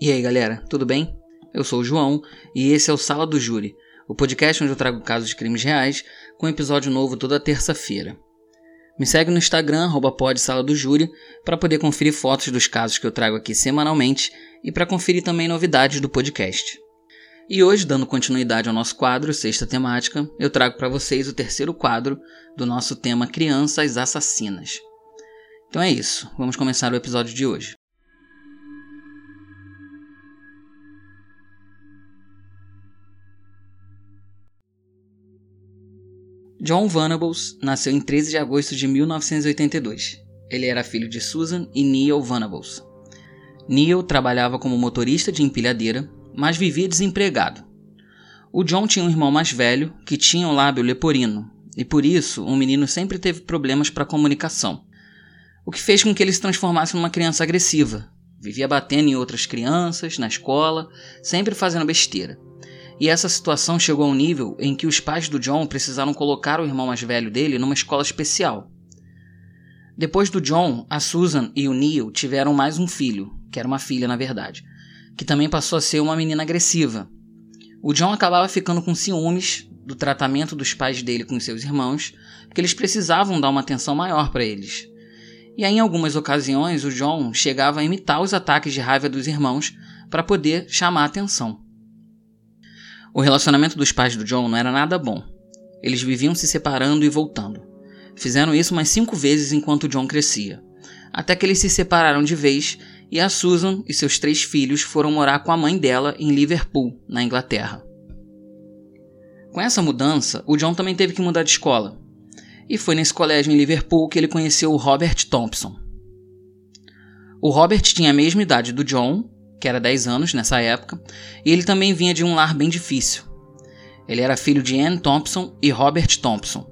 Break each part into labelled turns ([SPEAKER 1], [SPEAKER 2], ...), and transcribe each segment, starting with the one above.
[SPEAKER 1] E aí galera, tudo bem? Eu sou o João e esse é o Sala do Júri, o podcast onde eu trago casos de crimes reais com episódio novo toda terça-feira. Me segue no Instagram, arroba Sala do Júri, para poder conferir fotos dos casos que eu trago aqui semanalmente e para conferir também novidades do podcast. E hoje, dando continuidade ao nosso quadro Sexta Temática, eu trago para vocês o terceiro quadro do nosso tema Crianças Assassinas. Então é isso, vamos começar o episódio de hoje. John Venables nasceu em 13 de agosto de 1982. Ele era filho de Susan e Neil Venables. Neil trabalhava como motorista de empilhadeira, mas vivia desempregado. O John tinha um irmão mais velho que tinha o lábio leporino, e por isso o menino sempre teve problemas para comunicação, o que fez com que ele se transformasse numa criança agressiva. Vivia batendo em outras crianças, na escola, sempre fazendo besteira. E essa situação chegou a um nível em que os pais do John precisaram colocar o irmão mais velho dele numa escola especial. Depois do John, a Susan e o Neil tiveram mais um filho, que era uma filha na verdade, que também passou a ser uma menina agressiva. O John acabava ficando com ciúmes do tratamento dos pais dele com seus irmãos, porque eles precisavam dar uma atenção maior para eles. E aí, em algumas ocasiões, o John chegava a imitar os ataques de raiva dos irmãos para poder chamar a atenção. O relacionamento dos pais do John não era nada bom. Eles viviam se separando e voltando. Fizeram isso mais cinco vezes enquanto John crescia, até que eles se separaram de vez e a Susan e seus três filhos foram morar com a mãe dela em Liverpool, na Inglaterra. Com essa mudança, o John também teve que mudar de escola. E foi nesse colégio em Liverpool que ele conheceu o Robert Thompson. O Robert tinha a mesma idade do John que era 10 anos nessa época, e ele também vinha de um lar bem difícil. Ele era filho de Anne Thompson e Robert Thompson.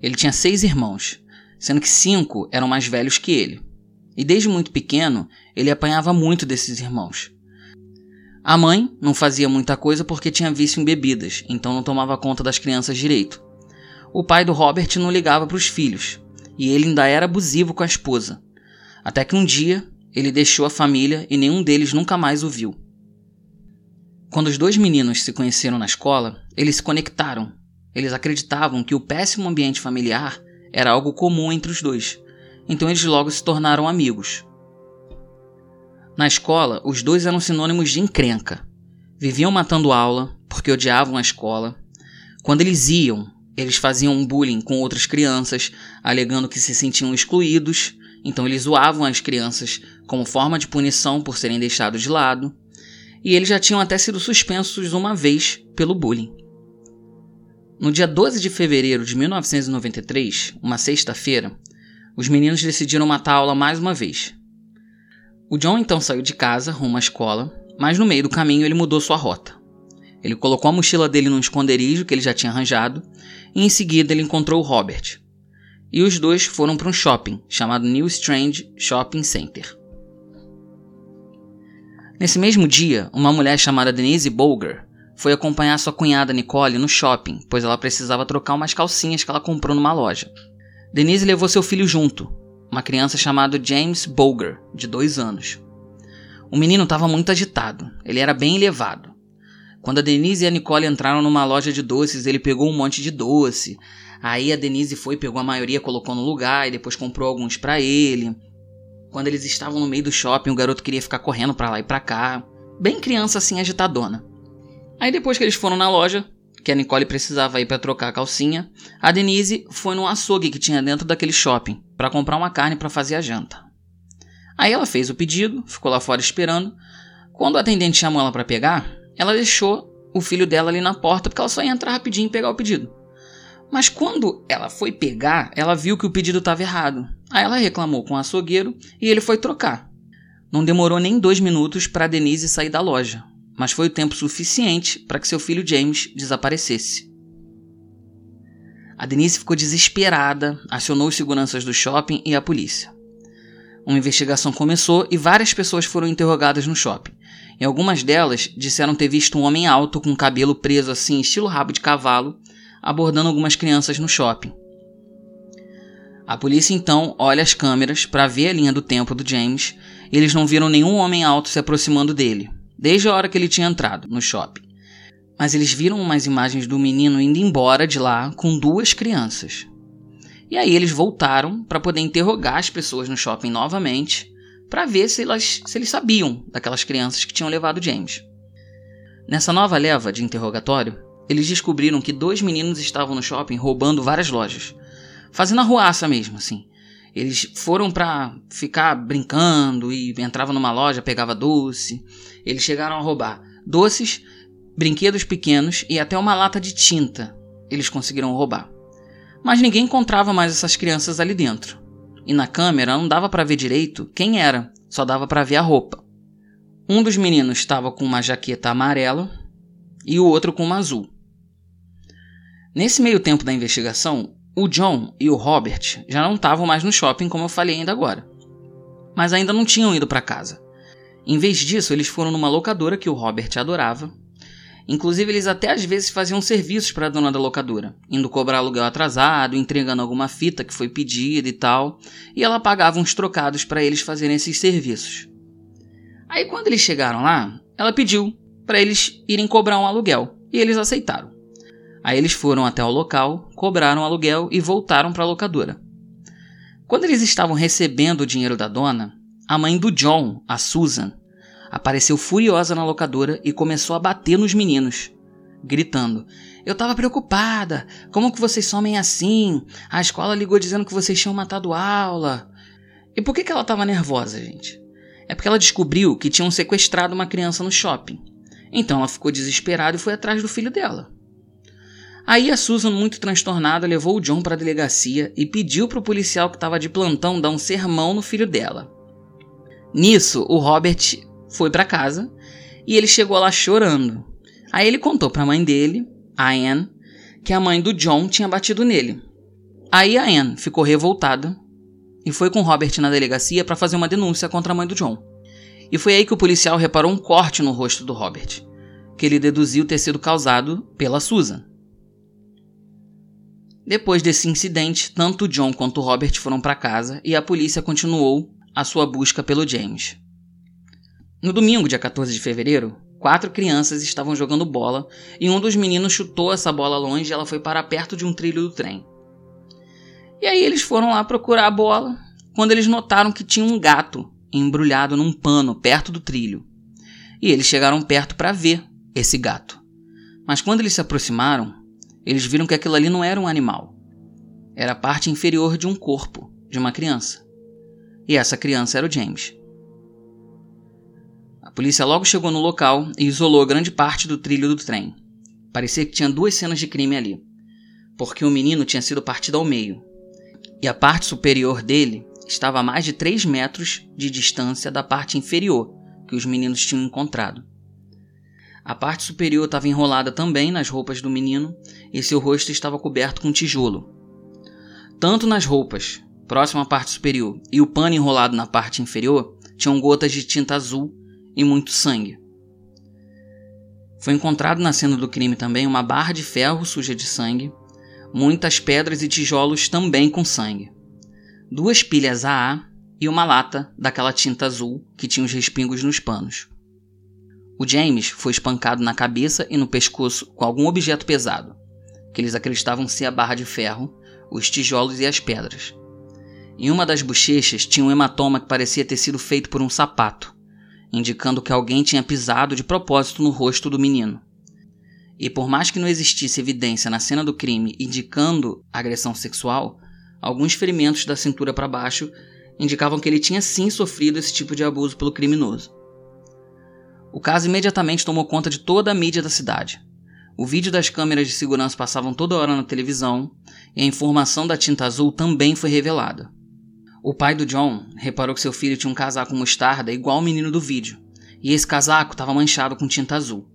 [SPEAKER 1] Ele tinha seis irmãos, sendo que cinco eram mais velhos que ele. E desde muito pequeno, ele apanhava muito desses irmãos. A mãe não fazia muita coisa porque tinha vício em bebidas, então não tomava conta das crianças direito. O pai do Robert não ligava para os filhos, e ele ainda era abusivo com a esposa. Até que um dia ele deixou a família e nenhum deles nunca mais o viu. Quando os dois meninos se conheceram na escola, eles se conectaram. Eles acreditavam que o péssimo ambiente familiar era algo comum entre os dois, então eles logo se tornaram amigos. Na escola, os dois eram sinônimos de encrenca. Viviam matando aula porque odiavam a escola. Quando eles iam, eles faziam bullying com outras crianças, alegando que se sentiam excluídos então eles zoavam as crianças como forma de punição por serem deixados de lado, e eles já tinham até sido suspensos uma vez pelo bullying. No dia 12 de fevereiro de 1993, uma sexta-feira, os meninos decidiram matar a aula mais uma vez. O John então saiu de casa rumo à escola, mas no meio do caminho ele mudou sua rota. Ele colocou a mochila dele num esconderijo que ele já tinha arranjado, e em seguida ele encontrou o Robert, e os dois foram para um shopping chamado New Strand Shopping Center. Nesse mesmo dia, uma mulher chamada Denise Bolger foi acompanhar sua cunhada Nicole no shopping, pois ela precisava trocar umas calcinhas que ela comprou numa loja. Denise levou seu filho junto, uma criança chamada James Bolger, de dois anos. O menino estava muito agitado, ele era bem elevado. Quando a Denise e a Nicole entraram numa loja de doces, ele pegou um monte de doce, Aí a Denise foi, pegou a maioria, colocou no lugar e depois comprou alguns para ele. Quando eles estavam no meio do shopping, o garoto queria ficar correndo para lá e para cá, bem criança assim agitadona. Aí depois que eles foram na loja, que a Nicole precisava ir para trocar a calcinha, a Denise foi num açougue que tinha dentro daquele shopping para comprar uma carne para fazer a janta. Aí ela fez o pedido, ficou lá fora esperando. Quando o atendente chamou ela para pegar, ela deixou o filho dela ali na porta porque ela só ia entrar rapidinho e pegar o pedido. Mas quando ela foi pegar, ela viu que o pedido estava errado. Aí ela reclamou com o açougueiro e ele foi trocar. Não demorou nem dois minutos para Denise sair da loja, mas foi o tempo suficiente para que seu filho James desaparecesse. A Denise ficou desesperada, acionou os seguranças do shopping e a polícia. Uma investigação começou e várias pessoas foram interrogadas no shopping. E algumas delas disseram ter visto um homem alto com cabelo preso assim, estilo rabo de cavalo, abordando algumas crianças no shopping. A polícia então olha as câmeras para ver a linha do tempo do James e eles não viram nenhum homem alto se aproximando dele. desde a hora que ele tinha entrado no shopping. Mas eles viram umas imagens do menino indo embora de lá com duas crianças. E aí eles voltaram para poder interrogar as pessoas no shopping novamente, para ver se, elas, se eles sabiam daquelas crianças que tinham levado James. Nessa nova leva de interrogatório, eles descobriram que dois meninos estavam no shopping roubando várias lojas, fazendo arruaça mesmo, assim. Eles foram para ficar brincando e entrava numa loja, pegava doce. Eles chegaram a roubar doces, brinquedos pequenos e até uma lata de tinta. Eles conseguiram roubar. Mas ninguém encontrava mais essas crianças ali dentro. E na câmera não dava para ver direito quem era, só dava para ver a roupa. Um dos meninos estava com uma jaqueta amarela e o outro com uma azul. Nesse meio tempo da investigação, o John e o Robert já não estavam mais no shopping, como eu falei ainda agora. Mas ainda não tinham ido para casa. Em vez disso, eles foram numa locadora que o Robert adorava. Inclusive, eles até às vezes faziam serviços para a dona da locadora, indo cobrar aluguel atrasado, entregando alguma fita que foi pedida e tal, e ela pagava uns trocados para eles fazerem esses serviços. Aí, quando eles chegaram lá, ela pediu para eles irem cobrar um aluguel, e eles aceitaram. Aí eles foram até o local, cobraram o aluguel e voltaram para a locadora. Quando eles estavam recebendo o dinheiro da dona, a mãe do John, a Susan, apareceu furiosa na locadora e começou a bater nos meninos, gritando: Eu tava preocupada! Como que vocês somem assim? A escola ligou dizendo que vocês tinham matado aula. E por que, que ela tava nervosa, gente? É porque ela descobriu que tinham sequestrado uma criança no shopping. Então ela ficou desesperada e foi atrás do filho dela. Aí a Susan, muito transtornada, levou o John para a delegacia e pediu para o policial que estava de plantão dar um sermão no filho dela. Nisso, o Robert foi para casa e ele chegou lá chorando. Aí ele contou para a mãe dele, a Anne, que a mãe do John tinha batido nele. Aí a Anne ficou revoltada e foi com Robert na delegacia para fazer uma denúncia contra a mãe do John. E foi aí que o policial reparou um corte no rosto do Robert, que ele deduziu ter sido causado pela Susan. Depois desse incidente, tanto John quanto Robert foram para casa e a polícia continuou a sua busca pelo James. No domingo, dia 14 de fevereiro, quatro crianças estavam jogando bola e um dos meninos chutou essa bola longe e ela foi para perto de um trilho do trem. E aí eles foram lá procurar a bola quando eles notaram que tinha um gato embrulhado num pano perto do trilho. E eles chegaram perto para ver esse gato. Mas quando eles se aproximaram, eles viram que aquilo ali não era um animal. Era a parte inferior de um corpo de uma criança. E essa criança era o James. A polícia logo chegou no local e isolou grande parte do trilho do trem. Parecia que tinha duas cenas de crime ali, porque o menino tinha sido partido ao meio, e a parte superior dele estava a mais de 3 metros de distância da parte inferior que os meninos tinham encontrado. A parte superior estava enrolada também nas roupas do menino e seu rosto estava coberto com tijolo. Tanto nas roupas, próximo à parte superior, e o pano enrolado na parte inferior, tinham gotas de tinta azul e muito sangue. Foi encontrado na cena do crime também uma barra de ferro suja de sangue, muitas pedras e tijolos também com sangue, duas pilhas AA e uma lata daquela tinta azul que tinha os respingos nos panos. O James foi espancado na cabeça e no pescoço com algum objeto pesado, que eles acreditavam ser a barra de ferro, os tijolos e as pedras. Em uma das bochechas tinha um hematoma que parecia ter sido feito por um sapato, indicando que alguém tinha pisado de propósito no rosto do menino. E por mais que não existisse evidência na cena do crime indicando agressão sexual, alguns ferimentos da cintura para baixo indicavam que ele tinha sim sofrido esse tipo de abuso pelo criminoso. O caso imediatamente tomou conta de toda a mídia da cidade. O vídeo das câmeras de segurança passavam toda hora na televisão e a informação da tinta azul também foi revelada. O pai do John reparou que seu filho tinha um casaco mostarda igual ao menino do vídeo, e esse casaco estava manchado com tinta azul.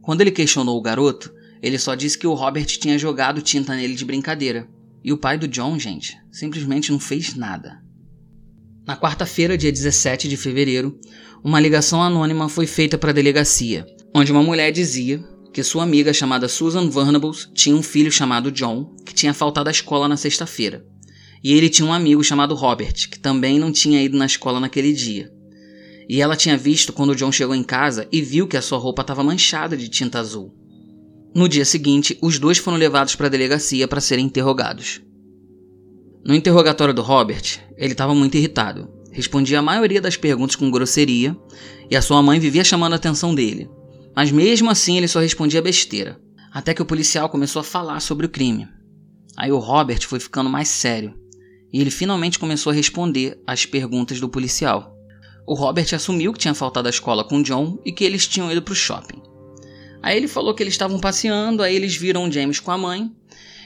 [SPEAKER 1] Quando ele questionou o garoto, ele só disse que o Robert tinha jogado tinta nele de brincadeira. E o pai do John, gente, simplesmente não fez nada. Na quarta-feira, dia 17 de fevereiro, uma ligação anônima foi feita para a delegacia, onde uma mulher dizia que sua amiga chamada Susan Vernables tinha um filho chamado John que tinha faltado à escola na sexta-feira. E ele tinha um amigo chamado Robert, que também não tinha ido na escola naquele dia. E ela tinha visto quando John chegou em casa e viu que a sua roupa estava manchada de tinta azul. No dia seguinte, os dois foram levados para a delegacia para serem interrogados. No interrogatório do Robert, ele estava muito irritado. Respondia a maioria das perguntas com grosseria e a sua mãe vivia chamando a atenção dele. Mas mesmo assim ele só respondia besteira. Até que o policial começou a falar sobre o crime. Aí o Robert foi ficando mais sério e ele finalmente começou a responder às perguntas do policial. O Robert assumiu que tinha faltado à escola com John e que eles tinham ido para o shopping. Aí ele falou que eles estavam passeando, aí eles viram o James com a mãe,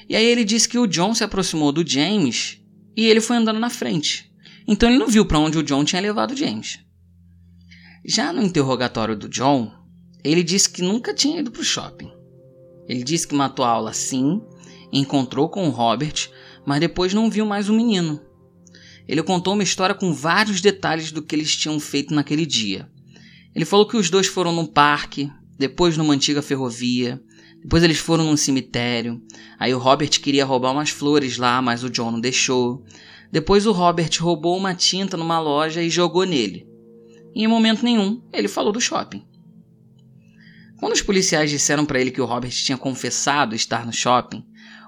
[SPEAKER 1] e aí ele disse que o John se aproximou do James e ele foi andando na frente. Então ele não viu para onde o John tinha levado James. Já no interrogatório do John, ele disse que nunca tinha ido para o shopping. Ele disse que matou a aula sim, encontrou com o Robert, mas depois não viu mais o menino. Ele contou uma história com vários detalhes do que eles tinham feito naquele dia. Ele falou que os dois foram num parque, depois numa antiga ferrovia, depois eles foram num cemitério. Aí o Robert queria roubar umas flores lá, mas o John não deixou. Depois o Robert roubou uma tinta numa loja e jogou nele. Em momento nenhum ele falou do shopping. Quando os policiais disseram para ele que o Robert tinha confessado estar no shopping,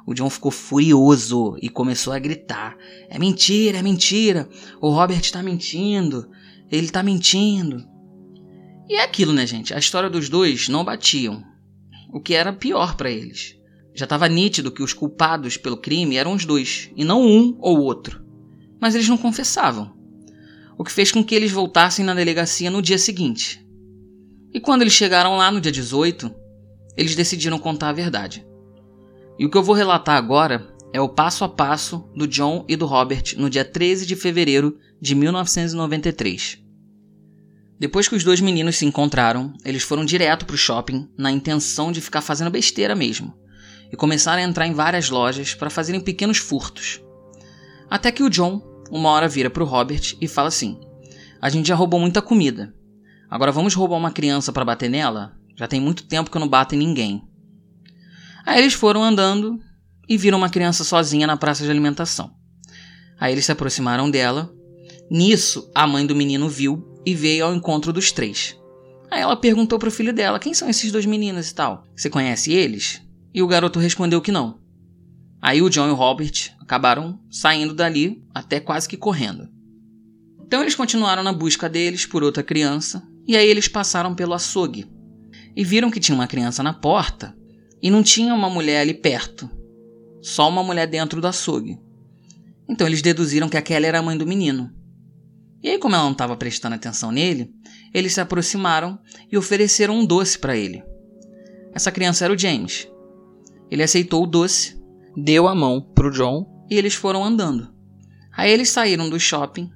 [SPEAKER 1] o John ficou furioso e começou a gritar: É mentira, é mentira! O Robert está mentindo! Ele está mentindo! E é aquilo, né, gente? A história dos dois não batiam, o que era pior para eles. Já estava nítido que os culpados pelo crime eram os dois, e não um ou outro. Mas eles não confessavam, o que fez com que eles voltassem na delegacia no dia seguinte. E quando eles chegaram lá no dia 18, eles decidiram contar a verdade. E o que eu vou relatar agora é o passo a passo do John e do Robert no dia 13 de fevereiro de 1993. Depois que os dois meninos se encontraram, eles foram direto para o shopping na intenção de ficar fazendo besteira mesmo e começaram a entrar em várias lojas para fazerem pequenos furtos. Até que o John, uma hora, vira para o Robert e fala assim: A gente já roubou muita comida. Agora vamos roubar uma criança para bater nela? Já tem muito tempo que eu não bato em ninguém. Aí eles foram andando e viram uma criança sozinha na praça de alimentação. Aí eles se aproximaram dela. Nisso, a mãe do menino viu e veio ao encontro dos três. Aí ela perguntou pro filho dela: Quem são esses dois meninos e tal? Você conhece eles? E o garoto respondeu que não. Aí o John e o Robert acabaram saindo dali, até quase que correndo. Então eles continuaram na busca deles por outra criança, e aí eles passaram pelo açougue e viram que tinha uma criança na porta e não tinha uma mulher ali perto, só uma mulher dentro do açougue. Então eles deduziram que aquela era a mãe do menino. E aí, como ela não estava prestando atenção nele, eles se aproximaram e ofereceram um doce para ele. Essa criança era o James. Ele aceitou o doce, deu a mão pro John e eles foram andando. Aí eles saíram do shopping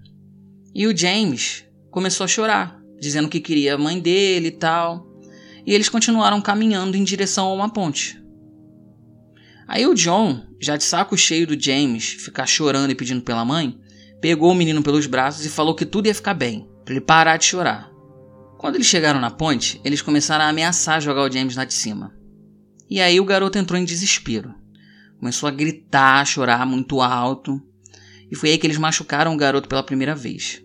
[SPEAKER 1] e o James começou a chorar, dizendo que queria a mãe dele e tal. E eles continuaram caminhando em direção a uma ponte. Aí o John, já de saco cheio do James ficar chorando e pedindo pela mãe, pegou o menino pelos braços e falou que tudo ia ficar bem, para ele parar de chorar. Quando eles chegaram na ponte, eles começaram a ameaçar jogar o James lá de cima. E aí o garoto entrou em desespero. Começou a gritar, a chorar muito alto. E foi aí que eles machucaram o garoto pela primeira vez.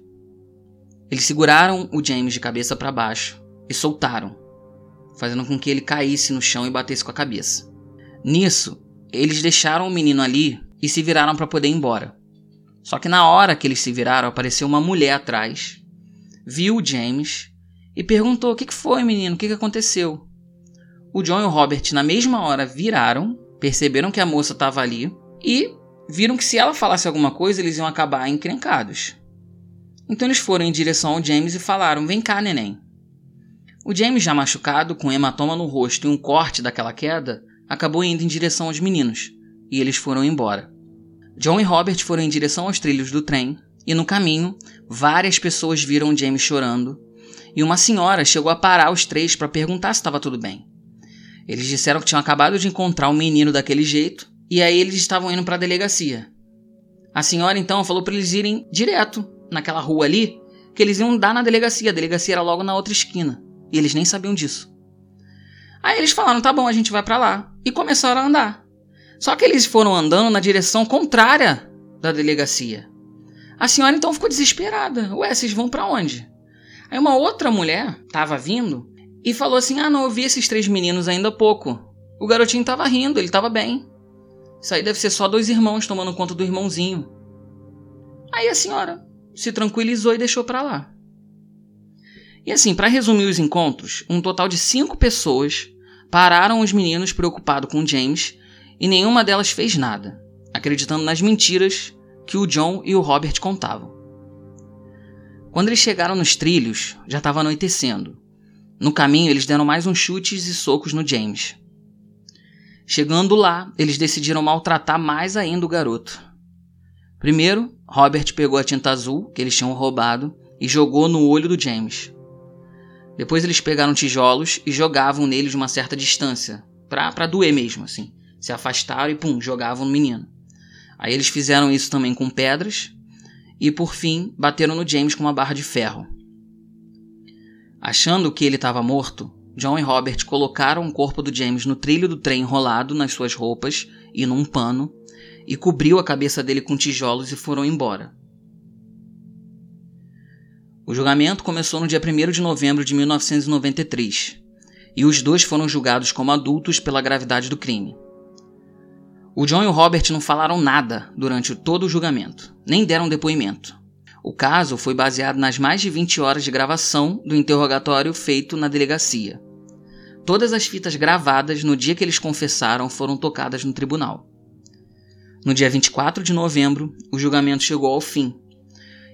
[SPEAKER 1] Eles seguraram o James de cabeça para baixo e soltaram, fazendo com que ele caísse no chão e batesse com a cabeça. Nisso, eles deixaram o menino ali e se viraram para poder ir embora. Só que na hora que eles se viraram, apareceu uma mulher atrás, viu o James e perguntou: O que, foi, menino? O que, que aconteceu? O John e o Robert, na mesma hora, viraram, perceberam que a moça estava ali e viram que se ela falasse alguma coisa, eles iam acabar encrencados. Então eles foram em direção ao James e falaram: Vem cá, neném. O James, já machucado, com hematoma no rosto e um corte daquela queda, acabou indo em direção aos meninos, e eles foram embora. John e Robert foram em direção aos trilhos do trem e no caminho, várias pessoas viram James chorando e uma senhora chegou a parar os três para perguntar se estava tudo bem. Eles disseram que tinham acabado de encontrar o um menino daquele jeito e aí eles estavam indo para a delegacia. A senhora então falou para eles irem direto naquela rua ali, que eles iam dar na delegacia. A delegacia era logo na outra esquina e eles nem sabiam disso. Aí eles falaram: "Tá bom, a gente vai para lá" e começaram a andar. Só que eles foram andando na direção contrária da delegacia. A senhora então ficou desesperada. Ué, vocês vão para onde? Aí uma outra mulher tava vindo e falou assim: Ah, não, eu vi esses três meninos ainda há pouco. O garotinho tava rindo, ele tava bem. Isso aí deve ser só dois irmãos tomando conta do irmãozinho. Aí a senhora se tranquilizou e deixou para lá. E assim, para resumir os encontros, um total de cinco pessoas pararam os meninos preocupados com James e nenhuma delas fez nada, acreditando nas mentiras que o John e o Robert contavam. Quando eles chegaram nos trilhos, já estava anoitecendo. No caminho, eles deram mais uns chutes e socos no James. Chegando lá, eles decidiram maltratar mais ainda o garoto. Primeiro, Robert pegou a tinta azul que eles tinham roubado e jogou no olho do James. Depois eles pegaram tijolos e jogavam nele de uma certa distância, pra, pra doer mesmo, assim. Se afastaram e pum, jogavam no menino. Aí eles fizeram isso também com pedras e por fim bateram no James com uma barra de ferro. Achando que ele estava morto, John e Robert colocaram o corpo do James no trilho do trem enrolado nas suas roupas e num pano e cobriu a cabeça dele com tijolos e foram embora. O julgamento começou no dia 1 de novembro de 1993 e os dois foram julgados como adultos pela gravidade do crime. O John e o Robert não falaram nada durante todo o julgamento, nem deram depoimento. O caso foi baseado nas mais de 20 horas de gravação do interrogatório feito na delegacia. Todas as fitas gravadas no dia que eles confessaram foram tocadas no tribunal. No dia 24 de novembro, o julgamento chegou ao fim.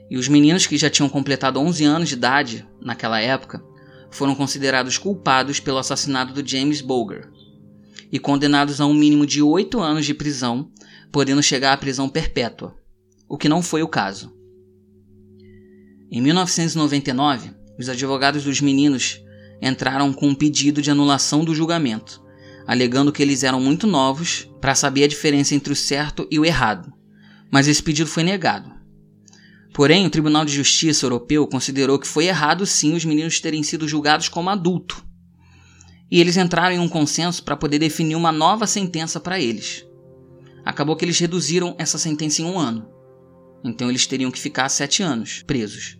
[SPEAKER 1] E os meninos que já tinham completado 11 anos de idade, naquela época, foram considerados culpados pelo assassinato do James Boger, e condenados a um mínimo de oito anos de prisão, podendo chegar à prisão perpétua, o que não foi o caso. Em 1999, os advogados dos meninos entraram com um pedido de anulação do julgamento, alegando que eles eram muito novos para saber a diferença entre o certo e o errado, mas esse pedido foi negado. Porém, o Tribunal de Justiça Europeu considerou que foi errado sim os meninos terem sido julgados como adulto e eles entraram em um consenso para poder definir uma nova sentença para eles. Acabou que eles reduziram essa sentença em um ano. Então eles teriam que ficar sete anos presos.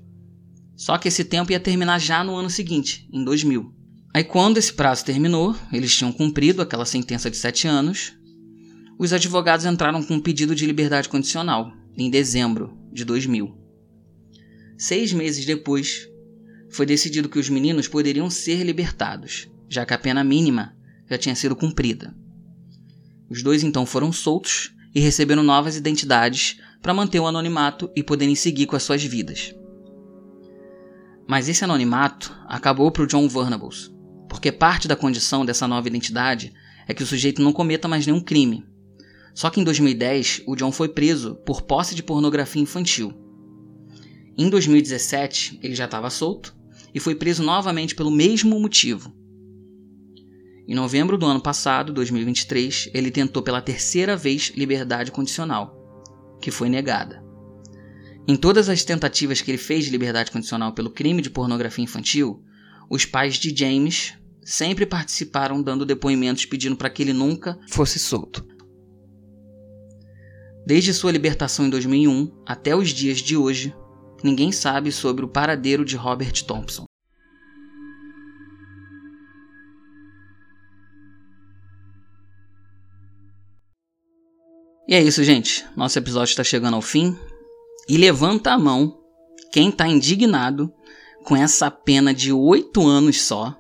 [SPEAKER 1] Só que esse tempo ia terminar já no ano seguinte, em 2000. Aí quando esse prazo terminou, eles tinham cumprido aquela sentença de sete anos, os advogados entraram com um pedido de liberdade condicional, em dezembro de 2000. Seis meses depois, foi decidido que os meninos poderiam ser libertados, já que a pena mínima já tinha sido cumprida. Os dois então foram soltos e receberam novas identidades para manter o anonimato e poderem seguir com as suas vidas. Mas esse anonimato acabou para o John Vernables, porque parte da condição dessa nova identidade é que o sujeito não cometa mais nenhum crime. Só que em 2010, o John foi preso por posse de pornografia infantil. Em 2017, ele já estava solto e foi preso novamente pelo mesmo motivo, em novembro do ano passado, 2023, ele tentou pela terceira vez liberdade condicional, que foi negada. Em todas as tentativas que ele fez de liberdade condicional pelo crime de pornografia infantil, os pais de James sempre participaram dando depoimentos pedindo para que ele nunca fosse solto. Desde sua libertação em 2001 até os dias de hoje, ninguém sabe sobre o paradeiro de Robert Thompson. E é isso, gente. Nosso episódio está chegando ao fim. E levanta a mão quem está indignado com essa pena de oito anos só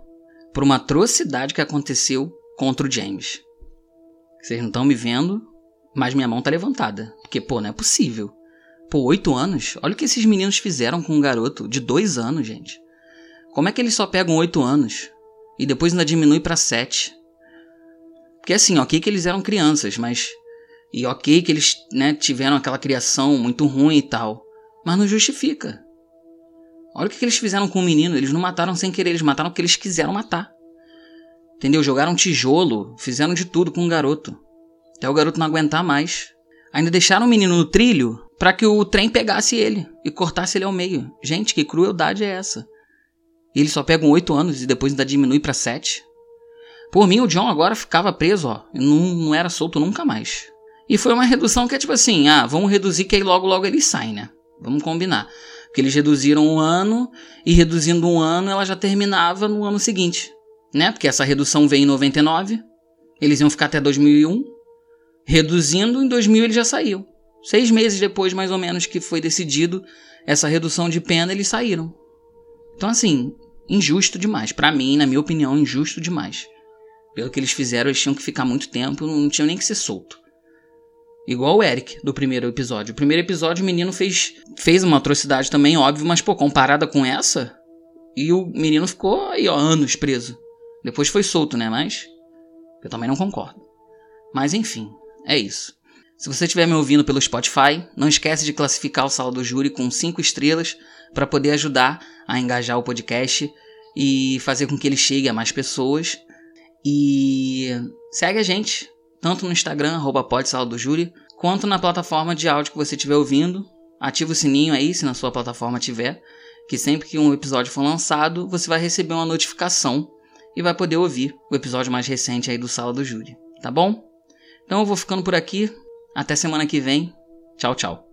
[SPEAKER 1] por uma atrocidade que aconteceu contra o James. Vocês não estão me vendo, mas minha mão tá levantada. Porque, pô, não é possível. Pô, oito anos? Olha o que esses meninos fizeram com um garoto de dois anos, gente. Como é que eles só pegam oito anos e depois ainda diminui para sete? Porque assim, ok que eles eram crianças, mas e ok que eles né, tiveram aquela criação muito ruim e tal, mas não justifica. Olha o que, eles fizeram com o menino. Eles não mataram sem querer, eles mataram porque eles quiseram matar. Entendeu? Jogaram tijolo, fizeram de tudo com o garoto. Até o garoto não aguentar mais. Ainda deixaram o menino no trilho para que o trem pegasse ele e cortasse ele ao meio. Gente, que crueldade é essa? E eles só pegam oito anos e depois ainda diminui para sete. Por mim, o John agora ficava preso, ó. Não, não era solto nunca mais. E foi uma redução que é tipo assim, ah, vamos reduzir que aí logo logo ele sai, né? Vamos combinar. Porque eles reduziram um ano e reduzindo um ano ela já terminava no ano seguinte, né? Porque essa redução veio em 99, eles iam ficar até 2001, reduzindo em 2000 ele já saiu. Seis meses depois, mais ou menos, que foi decidido essa redução de pena, eles saíram. Então, assim, injusto demais. Para mim, na minha opinião, injusto demais. Pelo que eles fizeram, eles tinham que ficar muito tempo, não tinham nem que ser solto. Igual o Eric do primeiro episódio. O primeiro episódio o menino fez, fez uma atrocidade também, óbvio, mas pô, comparada com essa, e o menino ficou aí, ó, anos preso. Depois foi solto, né? Mas eu também não concordo. Mas enfim, é isso. Se você estiver me ouvindo pelo Spotify, não esquece de classificar o Sala do Júri com 5 estrelas para poder ajudar a engajar o podcast e fazer com que ele chegue a mais pessoas. E segue a gente, tanto no Instagram, arroba do Júri, quanto na plataforma de áudio que você estiver ouvindo. Ativa o sininho aí, se na sua plataforma tiver, que sempre que um episódio for lançado, você vai receber uma notificação e vai poder ouvir o episódio mais recente aí do Sala do Júri, tá bom? Então eu vou ficando por aqui, até semana que vem. Tchau, tchau.